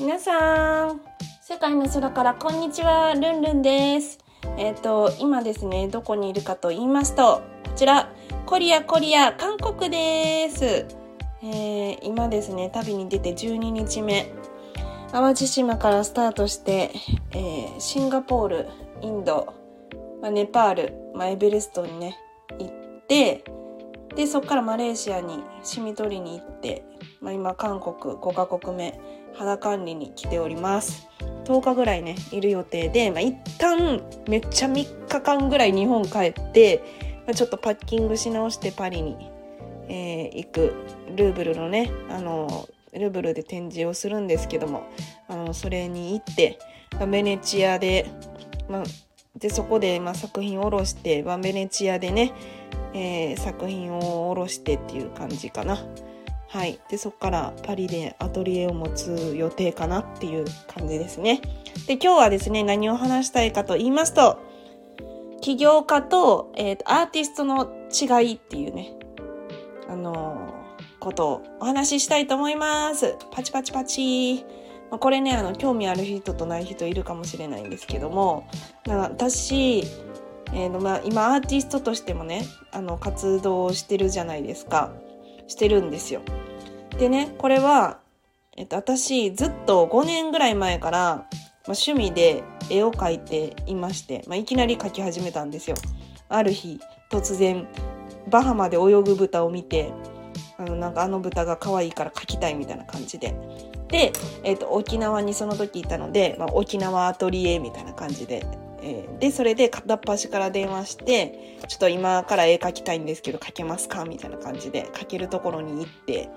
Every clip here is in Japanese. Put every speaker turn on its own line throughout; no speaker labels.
皆さん、世界の空からこんにちは、ルンルンです。えっ、と、今ですね、どこにいるかと言いますと、こちら、コリアコリア、韓国です。えー今ですね、旅に出て12日目。淡路島からスタートして、えーシンガポール、インド、まあ、ネパール、まあ、エベレストにね、行って、で、そこからマレーシアに染み取りに行って、まあ、今韓国5カ国目、肌管理に来ております。10日ぐらいね、いる予定で、まあ、一旦めっちゃ3日間ぐらい日本帰って、まあ、ちょっとパッキングし直してパリに、えー行くルーブルのね、あの、ルーブルで展示をするんですけども、あの、それに行って、まあベネチアで、まあ、でそこで、まあ、作品を下ろして、まあ、ベネチアでね、えー作品を下ろしてっていう感じかな。はい。で、そこからパリでアトリエを持つ予定かなっていう感じですね。で、今日はですね、何を話したいかと言いますと、起業家と,、えーとアーティストの違いっていうね、あのーことをお話ししたいと思います。パチパチパチ。まあ、これね、あの、興味ある人とない人いるかもしれないんですけども、私、えーとまあ、今アーティストとしてもね、あの、活動してるじゃないですか。してるんですよ。でね、これは、えっと、私、ずっと5年ぐらい前から、まあ、趣味で絵を描いていまして、まあ、いきなり描き始めたんですよ。ある日、突然、バハマで泳ぐ豚を見て、あの、なんかあの豚が可愛いから描きたいみたいな感じで。で、えっと、沖縄にその時いたので、まあ、沖縄アトリエみたいな感じで、えーで、それで片っ端から電話して、ちょっと今から絵描きたいんですけど描けますか？みたいな感じで描けるところに行って、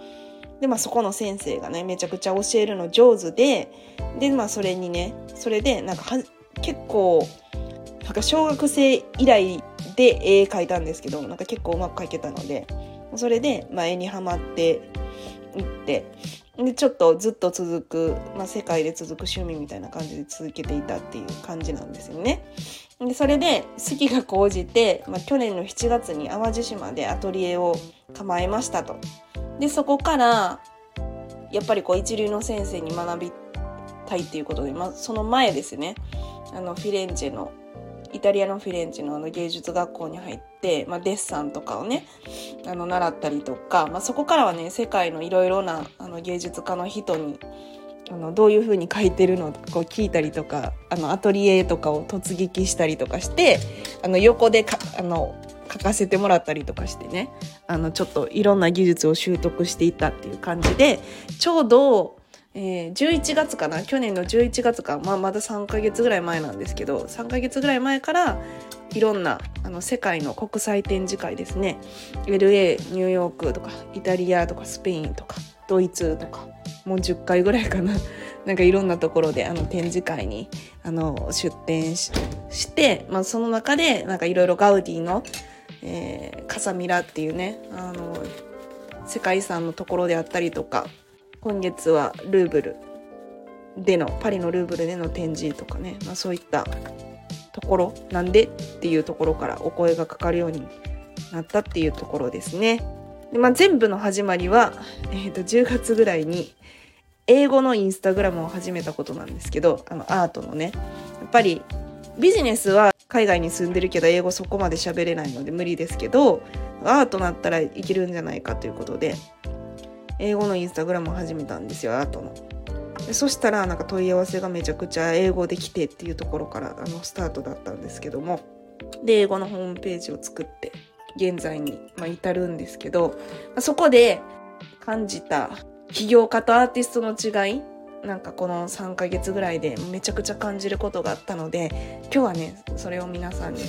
で、まあそこの先生がね、めちゃくちゃ教えるの上手で、で、まあそれにね、それでなんかは結構、なんか小学生以来で絵描いたんですけど、なんか結構うまく描けたので、それで、まあ絵にはまっていって、で、ちょっとずっと続く、まあ世界で続く趣味みたいな感じで続けていたっていう感じなんですよね。で、それで好きが高じて、まあ去年の7月に淡路島でアトリエを構えましたと。で、そこから、やっぱりこう一流の先生に学びたいっていうことで、まあその前ですね、あのフィレンチェの、イタリアのフィレンチェのあの芸術学校に入って、まあデッサンとかをね、あの習ったりとか、まあそこからはね、世界のいろいろなあの芸術家の人に、あのどういう風に描いてるのをこう聞いたりとかあのアトリエとかを突撃したりとかしてあの横でかあの書かせてもらったりとかしてね。あのちょっといろんな技術を習得していったっていう感じでちょうど、えー11月かな？去年の11月か、まあ、まだ3ヶ月ぐらい前なんですけど3ヶ月ぐらい前からいろんなあの世界の国際展示会ですね。LA ニューヨークとかイタリアとかスペインとかドイツとかもう10回ぐらいかな。なんかいろんなところであの展示会にあの出展して、まあ、その中でいろいろガウディの、えーカサミラっていうねあの世界遺産のところであったりとか今月はルーブルでのパリのルーブルでの展示とかね、まあ、そういったところなんでっていうところからお声がかかるようになったっていうところですね。でまあ、全部の始まりは、えー、と10月ぐらいに英語のインスタグラムを始めたことなんですけどあのアートのねやっぱりビジネスは海外に住んでるけど英語そこまで喋れないので無理ですけどアートなったらいけるんじゃないかということで英語のインスタグラムを始めたんですよアートの。でそしたらなんか問い合わせがめちゃくちゃ英語できてっていうところからあのスタートだったんですけどもで英語のホームページを作って現在に、まあ、至るんですけど、まあそこで感じた起業家とアーティストの違いなんかこの3ヶ月ぐらいでめちゃくちゃ感じることがあったので今日はねそれを皆さんに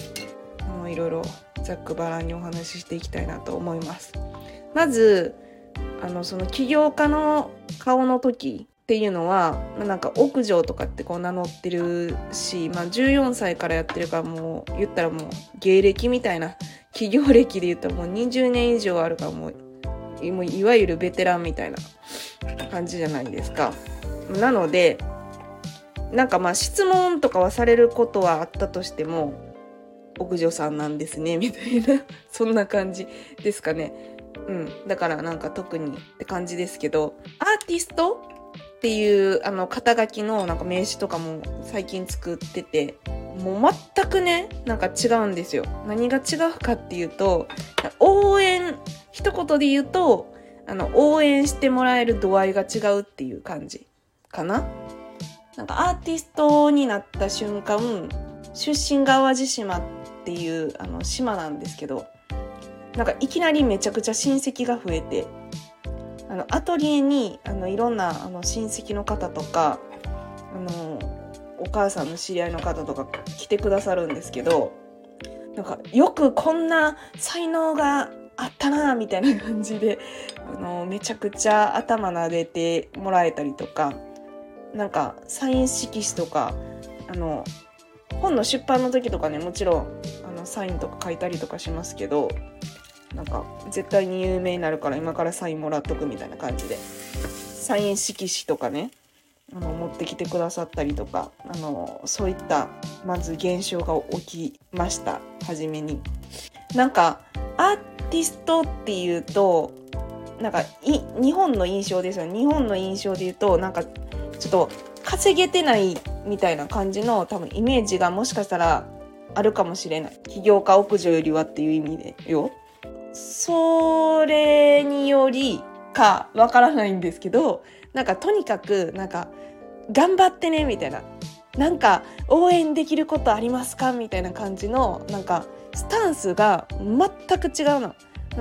あのいろいろざっくばらんにお話ししていきたいなと思います。まずあのその起業家の顔の時っていうのは、ま、なんか屋上とかってこう名乗ってるし、まあ、14歳からやってるからもう言ったらもう芸歴みたいな企業歴で言ったらもう20年以上あるからもういわゆるベテランみたいな感じじゃないですか。なのでなんかまあ質問とかはされることはあったとしても屋上さんなんですねみたいな そんな感じですかね。うん。だからなんか特にって感じですけど、アーティストっていうあの肩書きのなんか名刺とかも最近作っててもう全くねなんか違うんですよ何が違うかっていうと応援一言で言うとあの応援してもらえる度合いが違うっていう感じかな？なんかアーティストになった瞬間出身が淡路島っていうあの島なんですけどなんかいきなりめちゃくちゃ親戚が増えてあのアトリエにあのいろんなあの親戚の方とかあのお母さんの知り合いの方とか来てくださるんですけどなんかよくこんな才能があったなみたいな感じであのめちゃくちゃ頭撫でてもらえたりとかなんかサイン色紙とかあの本の出版の時とかねもちろんあのサインとか書いたりとかしますけどなんか絶対に有名になるから今からサインもらっとくみたいな感じでサイン色紙とかねあの持ってきてくださったりとかあのそういったまず現象が起きました初めに。なんかアーティストっていうとなんかい日本の印象ですよ日本の印象で言うとなんかちょっと稼げてないみたいな感じの多分イメージがもしかしたらあるかもしれない起業家屋上よりはっていう意味でよそれによりかわからないんですけど、なんかとにかく、なんか、頑張ってね、みたいな。なんか、応援できることありますかみたいな感じの、なんか、スタンスが全く違うの。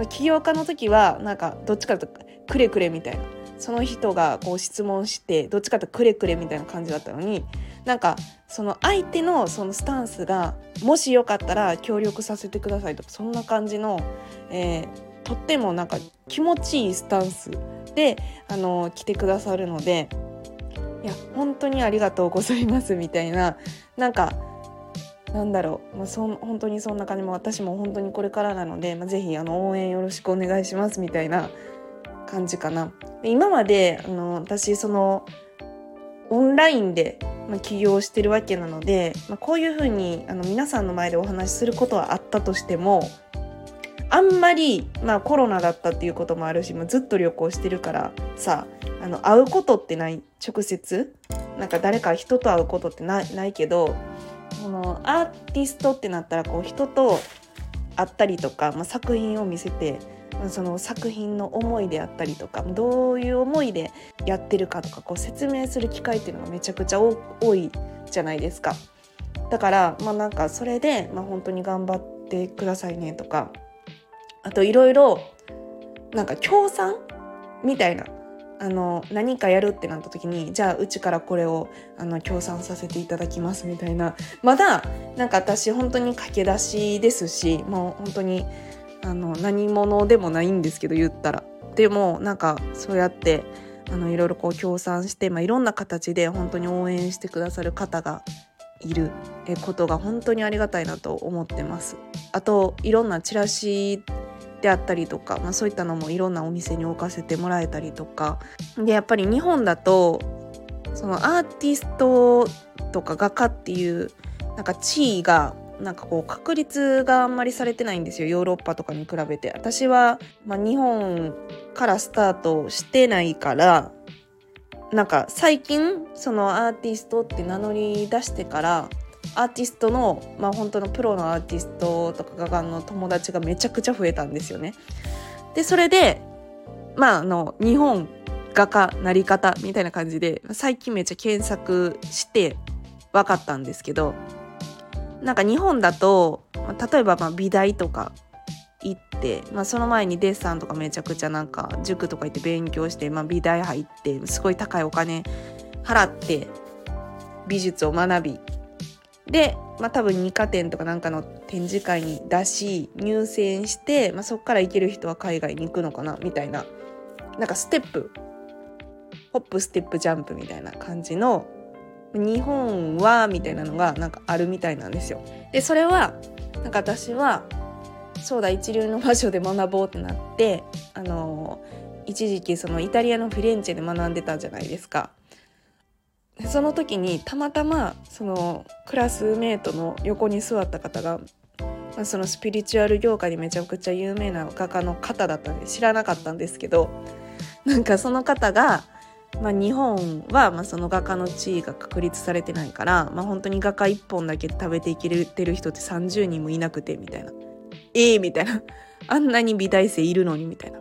起業家の時は、なんか、どっちかというと、くれくれみたいな。その人がこう質問して、どっちかというとくれくれみたいな感じだったのに、なんかその相手のそのスタンスがもしよかったら協力させてくださいとかそんな感じの、えー、とってもなんか気持ちいいスタンスであの来てくださるのでいや本当にありがとうございますみたいななんかなんだろう、まあ、そ本当にそんな感じも私も本当にこれからなので、まあ、ぜひあの応援よろしくお願いしますみたいな感じかな。今まであの私そのオンラインでま、起業してるわけなので、まあ、こういうふうにあの皆さんの前でお話しすることはあったとしてもあんまり、まあ、コロナだったっていうこともあるし、まあ、ずっと旅行してるからさあの会うことってない直接なんか誰か人と会うことってないないけどこのアーティストってなったらこう人と会ったりとか、まあ、作品を見せてその作品の思いであったりとかどういう思いでやってるかとかこう説明する機会っていうのがめちゃくちゃ多いじゃないですか。だからまあなんかそれで、まあ、本当に頑張ってくださいねとかあといろいろなんか協賛みたいなあの何かやるってなった時にじゃあうちからこれをあの協賛させていただきますみたいなまだなんか私本当に駆け出しですしもう本当にあの何者でもないんですけど言ったら。でもなんかそうやってあのいろいろこう協賛して、まあ、いろんな形で本当に応援してくださる方がいる。ことが本当にありがたいなと思ってます。あといろんなチラシであったりとか、まあ、そういったのもいろんなお店に置かせてもらえたりとか。でやっぱり日本だとそのアーティストとか画家っていうなんか地位がなんかこう確立があんまりされてないんですよヨーロッパとかに比べて私は、まあ、日本からスタートしてないからなんか最近そのアーティストって名乗り出してからアーティストのまあ本当のプロのアーティストとか画家の友達がめちゃくちゃ増えたんですよね。でそれでまああの日本画家なり方みたいな感じで最近めっちゃ検索して分かったんですけどなんか日本だと例えばま美大とか行って、まあ、その前にデッサンとかめちゃくちゃなんか塾とか行って勉強して、まあ、美大入ってすごい高いお金払って美術を学びで、まあ、多分二科展とかなんかの展示会に出し入選して、まあ、そこから行ける人は海外に行くのかなみたいななんかステップホップステップジャンプみたいな感じの日本はみたいなのがなんかあるみたいなんですよ。でそれはなんか私はそうだ一流の場所で学ぼうってなってあの一時期そのイタリアのフィレンチェで学んでたじゃないですか。その時にたまたまそのクラスメートの横に座った方が、まあ、そのスピリチュアル業界でめちゃくちゃ有名な画家の方だったんで知らなかったんですけどなんかその方がまあ、日本はまあその画家の地位が確立されてないから、まあ、本当に画家1本だけ食べていけてる人って30人もいなくてみたいなええー、みたいな あんなに美大生いるのにみたいな。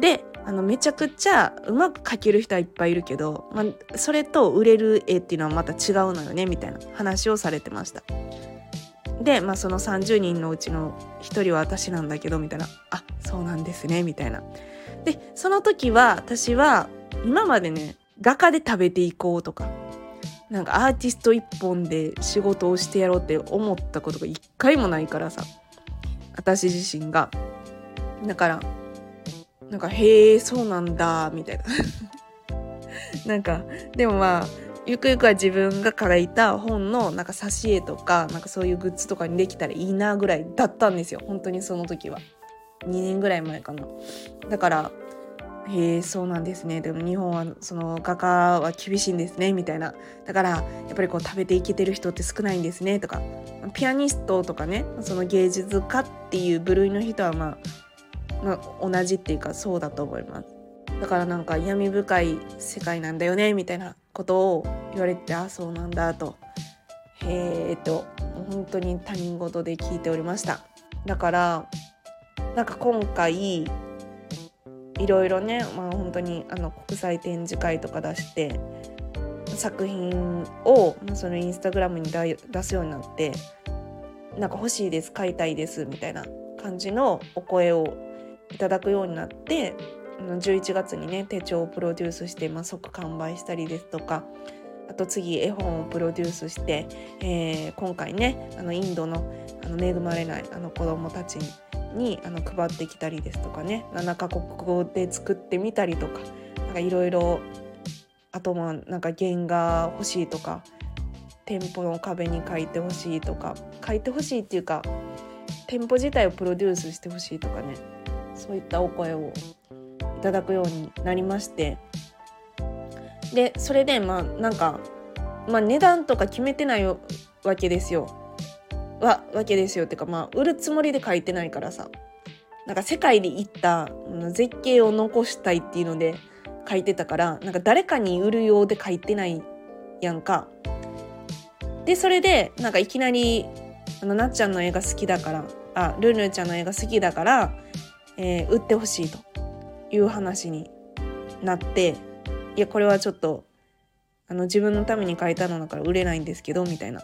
であのめちゃくちゃうまく描ける人はいっぱいいるけど、まあ、それと売れる絵っていうのはまた違うのよねみたいな話をされてました。で、まあ、その30人のうちの1人は私なんだけどみたいなあそうなんですねみたいな。でその時は私は今までね、画家で食べていこうとか、なんかアーティスト一本で仕事をしてやろうって思ったことが一回もないからさ、私自身が。だから、なんか、へえ、そうなんだ、みたいな。なんか、でもまあ、ゆくゆくは自分が書いた本のなんか挿絵とか、なんかそういうグッズとかにできたらいいなぐらいだったんですよ。本当にその時は。2年ぐらい前かな。だから、へえそうなんですね。でも日本はその画家は厳しいんですねみたいな。だからやっぱりこう食べていけてる人って少ないんですねとか。ピアニストとかねその芸術家っていう部類の人はまあ、まあ、同じっていうかそうだと思います。だからなんか闇深い世界なんだよねみたいなことを言われてあそうなんだと。へえと本当に他人事で聞いておりました。だからなんか今回いろいろね、まあ、本当にあの国際展示会とか出して作品をそのインスタグラムに出すようになってなんか欲しいです買いたいですみたいな感じのお声をいただくようになって11月にね手帳をプロデュースして、まあ、即完売したりですとかあと次絵本をプロデュースして、えー、今回ねあのインドのあの恵まれないあの子どもたちにあの配ってきたりですとかね7カ国語で作ってみたりとかなんかいろいろあとまあなんか原画欲しいとか店舗の壁に書いてほしいとか書いてほしいっていうか店舗自体をプロデュースしてほしいとかねそういったお声をいただくようになりましてでそれでまあなんか、まあ、値段とか決めてないわけですよ。わわけですよ。ってかまあ売るつもりで書いてないからさ。なんか世界で行った絶景を残したいっていうので書いてたからなんか誰かに売るようで書いてないやんか。でそれでなんかいきなりあのなっちゃんの絵が好きだからあルンルちゃんの絵が好きだから、えー、売ってほしいという話になっていやこれはちょっとあの自分のために書いたのだから売れないんですけどみたいな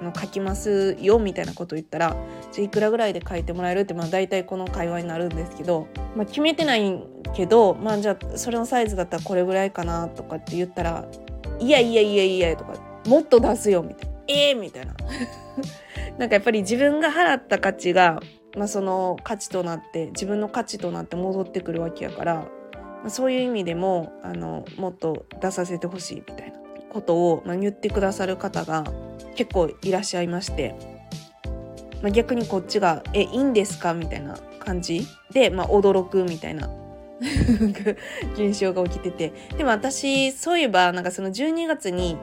あの書きますよみたいなこと言ったらじゃいくらぐらいで書いてもらえるってまあ大体この会話になるんですけど、まあ、決めてないけどまあじゃあそれのサイズだったらこれぐらいかなとかって言ったら「いやいやいやいや」とか「もっと出すよ」みたいな「ええー、みたいな。なんかやっぱり自分が払った価値が、まあ、その価値となって自分の価値となって戻ってくるわけやから、まあ、そういう意味でもあのもっと出させてほしいみたいなことを、まあ、言ってくださる方が結構いらっしゃいまして、まあ、逆にこっちが「えいいんですか?」みたいな感じで、まあ、驚くみたいな 現象が起きててでも私そういえばなんかその12月に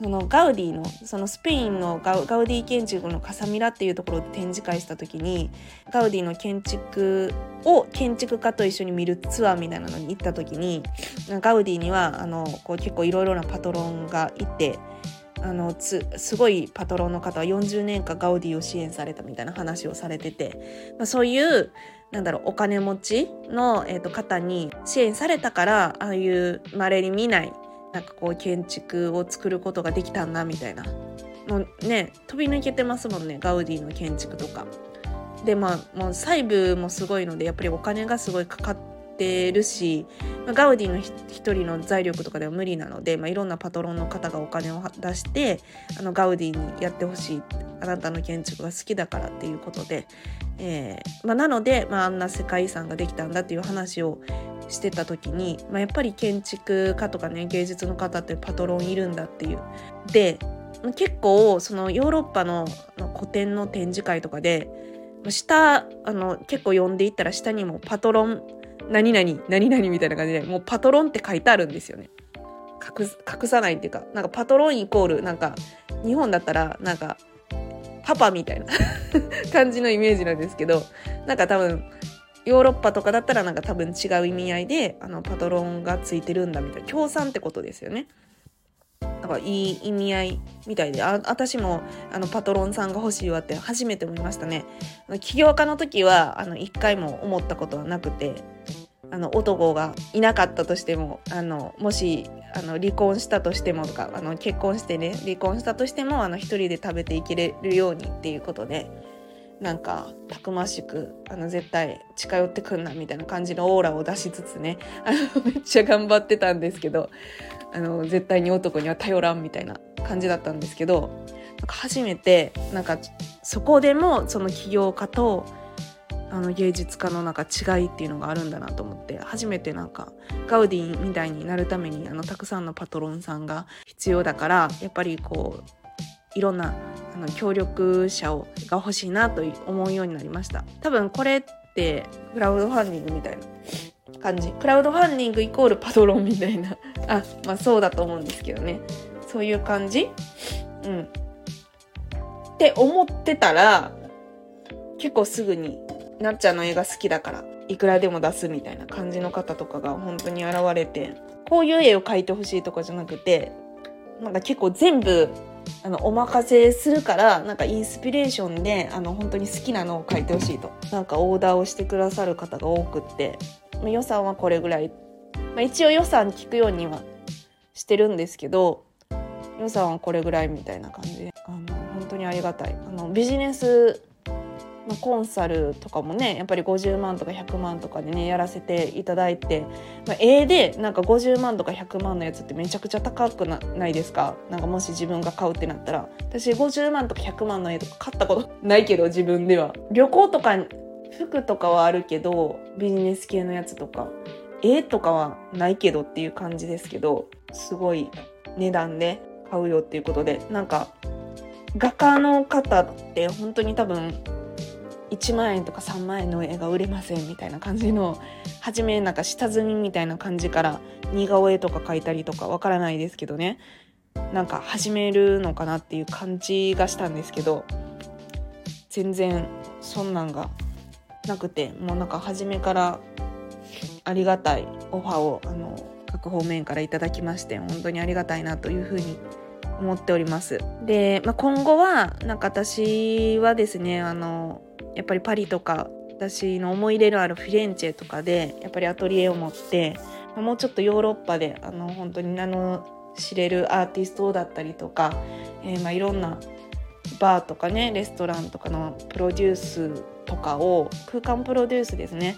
そのガウディのそのスペインのガウディ建築のカサミラっていうところで展示会した時にガウディの建築を建築家と一緒に見るツアーみたいなのに行った時にガウディにはあのこう結構いろいろなパトロンがいてあのつすごいパトロンの方は40年間ガウディを支援されたみたいな話をされてて、まあ、そういうなんだろうお金持ちの、えーと、方に支援されたからああいう稀に見ないなんかこう建築を作ることができたんだみたいなもうね飛び抜けてますもんねガウディの建築とか。でまあもう細部もすごいのでやっぱりお金がすごいかかっってるし、まあ、ガウディの一人の財力とかでは無理なので、まあ、いろんなパトロンの方がお金を出してあのガウディにやってほしいあなたの建築が好きだからっていうことで、えーまあ、なので、まあ、あんな世界遺産ができたんだっていう話をしてた時に、まあ、やっぱり建築家とかね芸術の方ってパトロンいるんだっていう。で結構そのヨーロッパの古典の展示会とかで下あの結構読んでいったら下にもパトロン何々何々みたいな感じでもうパトロンって書いてあるんですよね。隠隠さないっていうかなんかパトロンイコールなんか日本だったらなんかパパみたいな 感じのイメージなんですけどなんか多分ヨーロッパとかだったらなんか多分違う意味合いであのパトロンがついてるんだみたいな協賛ってことですよね。だかいい意味合いみたいで。あ私もあのパトロンさんが欲しいわって初めて思いましたね。起業家の時はあの一回も思ったことはなくてあの男がいなかったとしてもあのもしあの離婚したとしてもとかあの結婚してね離婚したとしてもあの一人で食べていけれるようにっていうことでなんかたくましくあの絶対近寄ってくんなみたいな感じのオーラを出しつつねあの めっちゃ頑張ってたんですけどあの絶対に男には頼らんみたいな感じだったんですけどなんか初めてなんかそこでもその起業家とあの芸術家のなんか違いっていうのがあるんだなと思って初めてなんかガウディみたいになるためにあのたくさんのパトロンさんが必要だからやっぱりこういろんなあの協力者をが欲しいなと思うようになりました。多分これってクラウドファンディングみたいな感じ。クラウドファンディングイコールパトロンみたいな。あまあそうだと思うんですけどね。そういう感じ？うん。って思ってたら結構すぐになっちゃんの絵が好きだからいくらでも出すみたいな感じの方とかが本当に現れてこういう絵を描いてほしいとかじゃなくてなんか結構全部あのお任せするからなんかインスピレーションであの本当に好きなのを書いてほしいと。なんかオーダーをしてくださる方が多くって。予算はこれぐらい、まあ、一応予算聞くようにはしてるんですけど予算はこれぐらいみたいな感じで。あの本当にありがたい。あのビジネスまあ、コンサルとかもねやっぱり50万とか100万とかでねやらせていただいて、まあ、絵でなんか50万とか100万のやつってめちゃくちゃ高くなないですか？なんかもし自分が買うってなったら。私50万とか100万の絵とか買ったことないけど自分では。旅行とか服とかはあるけどビジネス系のやつとか絵とかはないけどっていう感じですけどすごい値段で買うよっていうことでなんか画家の方って本当に多分1万円とか3万円の絵が売れませんみたいな感じの初めなんか下積みみたいな感じから似顔絵とか描いたりとかわからないですけどねなんか始めるのかなっていう感じがしたんですけど全然そんなんがなくてもうなんか初めからありがたいオファーをあの各方面からいただきまして本当にありがたいなというふうに思っております。で、まあ、今後はなんか私はですねあのやっぱりパリとか私の思い入れのあるフィレンチェとかでやっぱりアトリエを持ってもうちょっとヨーロッパであの本当に名の知れるアーティストだったりとか、えー、まあいろんなバーとかねレストランとかのプロデュースとかを空間プロデュースですね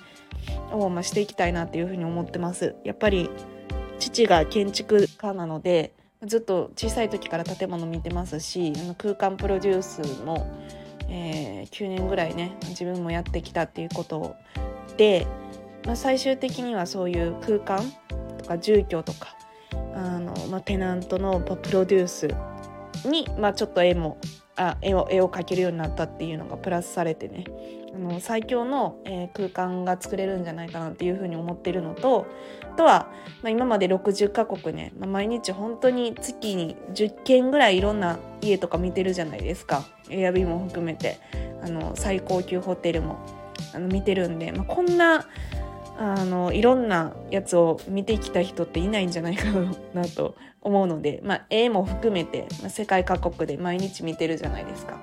を、まあ、していきたいなっていうふうに思ってます。やっぱり父が建築家なのでずっと小さい時から建物見てますし空間プロデュースもえー、9年ぐらいね自分もやってきたっていうことで、まあ、最終的にはそういう空間とか住居とかあの、まあ、テナントのプロデュースに、まあ、ちょっと絵もあ絵を絵を描けるようになったっていうのがプラスされてねあの最強の、えー、空間が作れるんじゃないかなっていうふうに思ってるのとあとは、まあ、今まで60カ国ね、まあ、毎日本当に月に10件ぐらいいろんな家とか見てるじゃないですか。エアビーも含めてあの最高級ホテルもあの見てるんで、まあ、こんなあのいろんなやつを見てきた人っていないんじゃないかなと思うので、まあ、絵も含めて、まあ、世界各国で毎日見てるじゃないですか。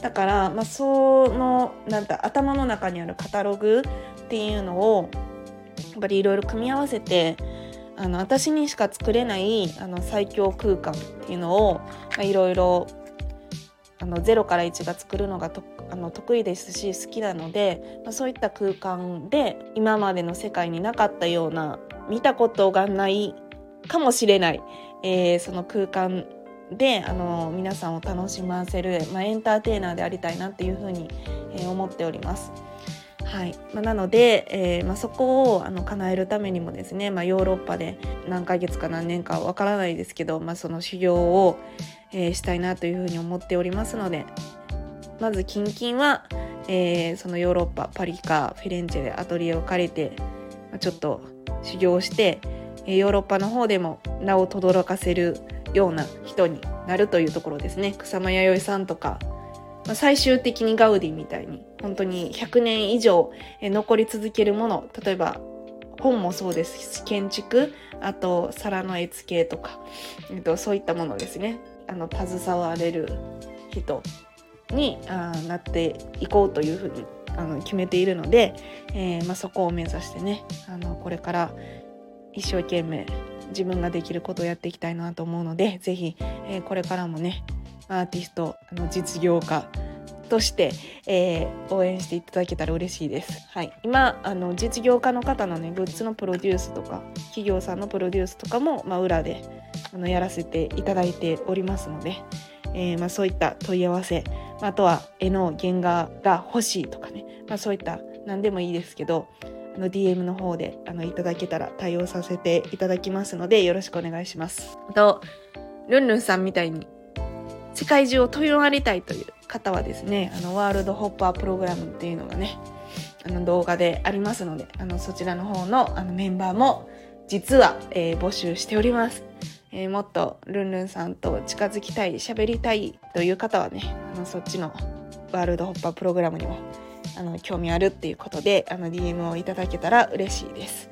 だから、まあ、そのなんだ頭の中にあるカタログっていうのをやっぱりいろいろ組み合わせてあの私にしか作れないあの最強空間っていうのをいろいろ0から1が作るのがとあの得意ですし好きなので、まあ、そういった空間で今までの世界になかったような見たことがないかもしれない、えー、その空間であの皆さんを楽しませる、まあ、エンターテイナーでありたいなっていうふうに、えー、思っております。はい。まあ、なので、えーまあ、そこをあの叶えるためにもですね、まあ、ヨーロッパで何ヶ月か何年かわからないですけど、まあ、その修行を、えー、したいなというふうに思っておりますのでまず近々は、えー、そのヨーロッパパリかフィレンチェでアトリエを借りて、まあ、ちょっと修行してえヨーロッパの方でも名を轟かせるような人になるというところですね。草間彌生さんとか最終的にガウディみたいに本当に100年以上残り続けるもの例えば本もそうですし建築あと皿の絵付けとか、えっと、そういったものですね。あの携われる人にあなっていこうというふうにあの決めているので、えーまあ、そこを目指してねあのこれから一生懸命自分ができることをやっていきたいなと思うので是非、えー、これからもねアーティストあの実業家として、えー、応援していただけたら嬉しいです。はい、今あの実業家の方のねグッズのプロデュースとか企業さんのプロデュースとかも、まあ、裏であのやらせていただいておりますので、えー、まあ、そういった問い合わせ、まあ、とは絵の原画が欲しいとかね、まあ、そういった何でもいいですけどあの DM の方であのいただけたら対応させていただきますのでよろしくお願いします。とルンルンさんみたいに世界中を飛び回りたいという方はですね、あの、ワールドホッパープログラムっていうのがね、あの動画でありますので、あの、そちらの方のあのメンバーも実は、えー、募集しております。えー、もっとルンルンさんと近づきたい、喋りたいという方はね、あの、そっちのワールドホッパープログラムにも、あの、興味あるっていうことで、あの、DM をいただけたら嬉しいです。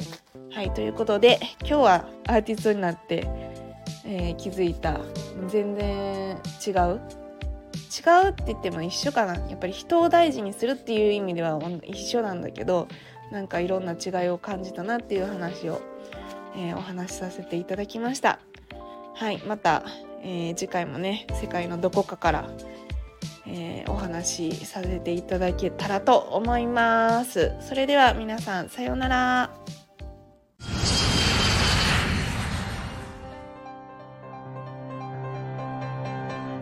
はい、ということで、今日はアーティストになって、えー、気づいた。全然違う。違うって言っても一緒かな。やっぱり人を大事にするっていう意味では一緒なんだけどなんかいろんな違いを感じたなっていう話を、えー、お話しさせていただきました。はいまた、えー、次回もね世界のどこかから、えー、お話しさせていただけたらと思います。それでは皆さんさようなら。